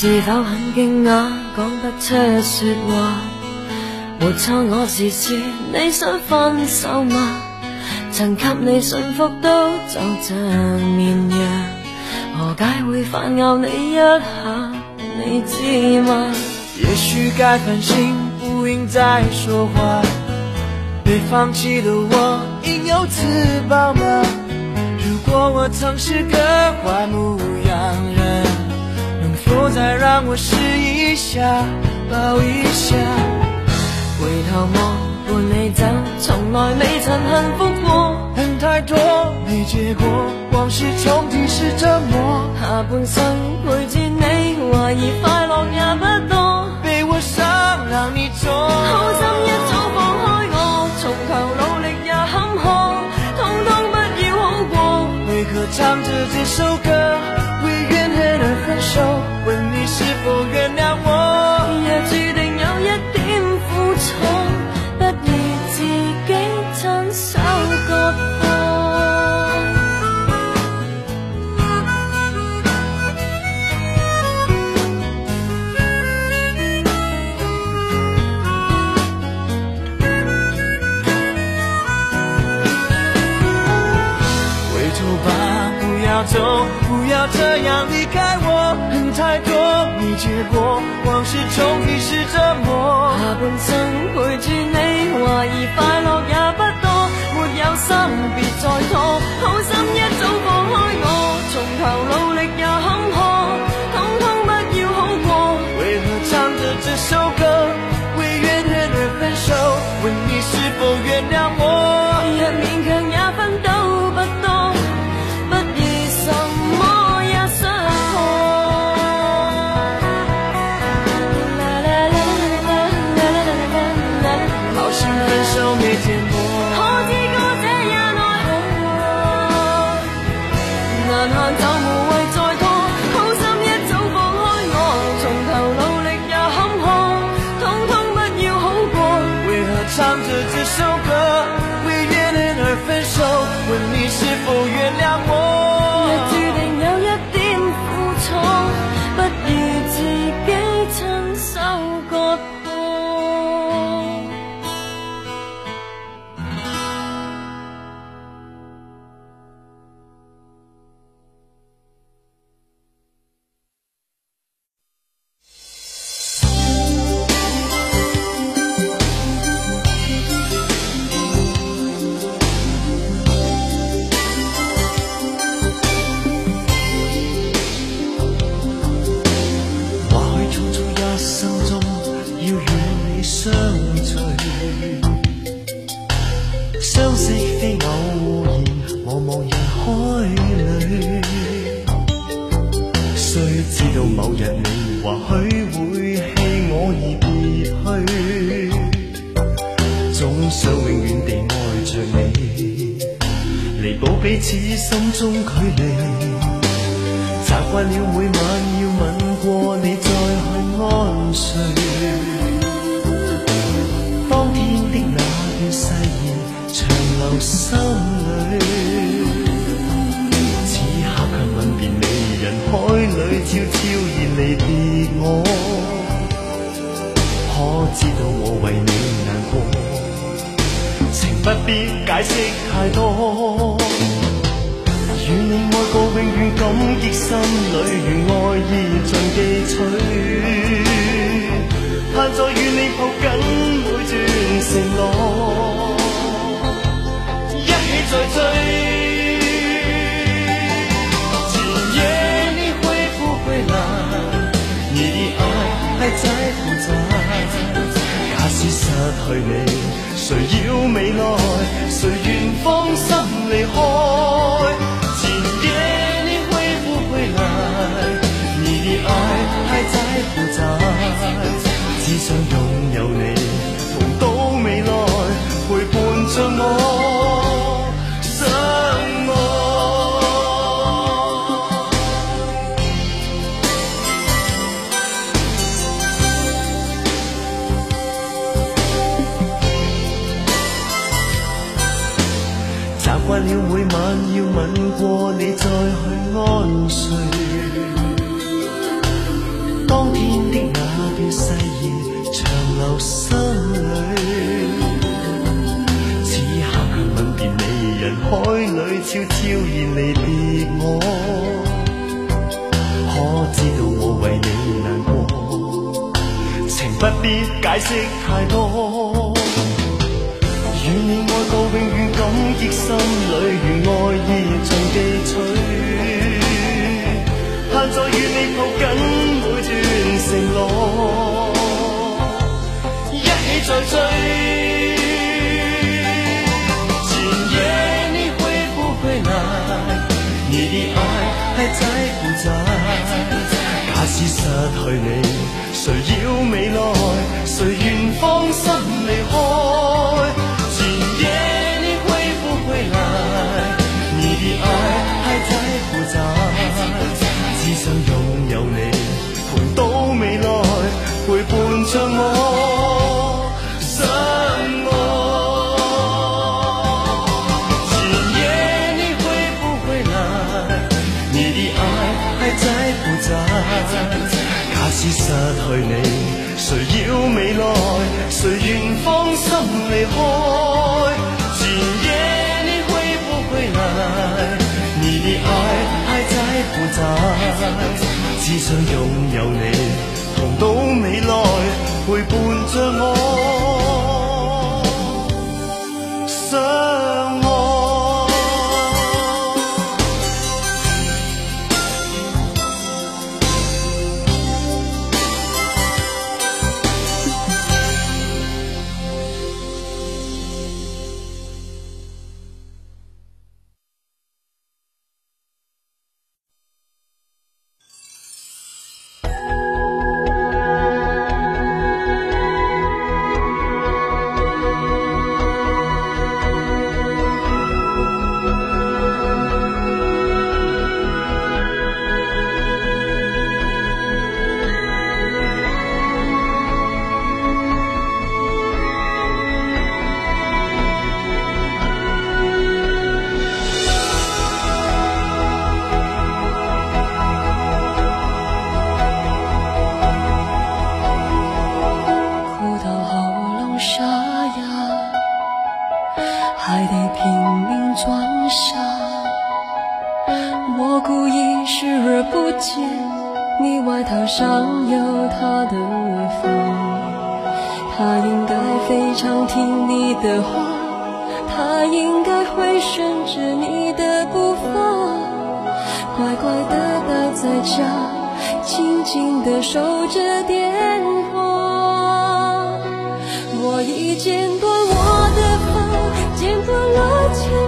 是否很惊讶，讲不出说话？没错，我是说，你想分手吗？曾给你驯服到就像绵羊，何解会反咬你一下？你知吗？也许该反省，不应再说话。被放弃的我，应有自保吗？如果我曾是个坏牧羊人。不再让我试一下，抱一下。回头我伴你走，从来没曾幸福过，恨太多，没结果，往事重提是折磨。下半生陪住你，怀疑、快乐也不多，被我伤让你走。走，不要这样离开我，恨太多，没结果，往事重提是折磨。下半生陪住你，怀疑快乐也不多，没有心，别再拖，好心。一。唱着这首歌，为原恨而分手，问你是否原谅我？到某日你或许会弃我而别去，总想永远地爱着你，弥补彼此心中距离。习惯了每晚要吻过你再去安睡。悄悄然离别我，可知道我为你难过？情不必解释太多，与你爱过永远感激，心里愿爱意尽记取，盼再与你抱紧每段承诺，一起再追。谁要未来？谁愿放心离开？了每晚要吻过你再去安睡，当天的那段誓言长留心里。此刻却吻别你，人海里悄悄然离别我。可知道我为你难过，情不必解释太多，与你爱到永远。感激心里，愿爱意尽寄取，盼在与你抱紧每段承诺，一起再追。前夜你会不会来？你的爱还在。还在不在？假使失去你，谁要未来？谁愿放心离开？今夜你会不会来？你的爱还在不在？只想拥有你，同到未来，陪伴着我。还得拼命装傻，我故意视而不见。你外套上有他的发，他应该非常听你的话，他应该会顺着你的步伐，乖乖的待在家，静静的守着电话。我已经。有了千。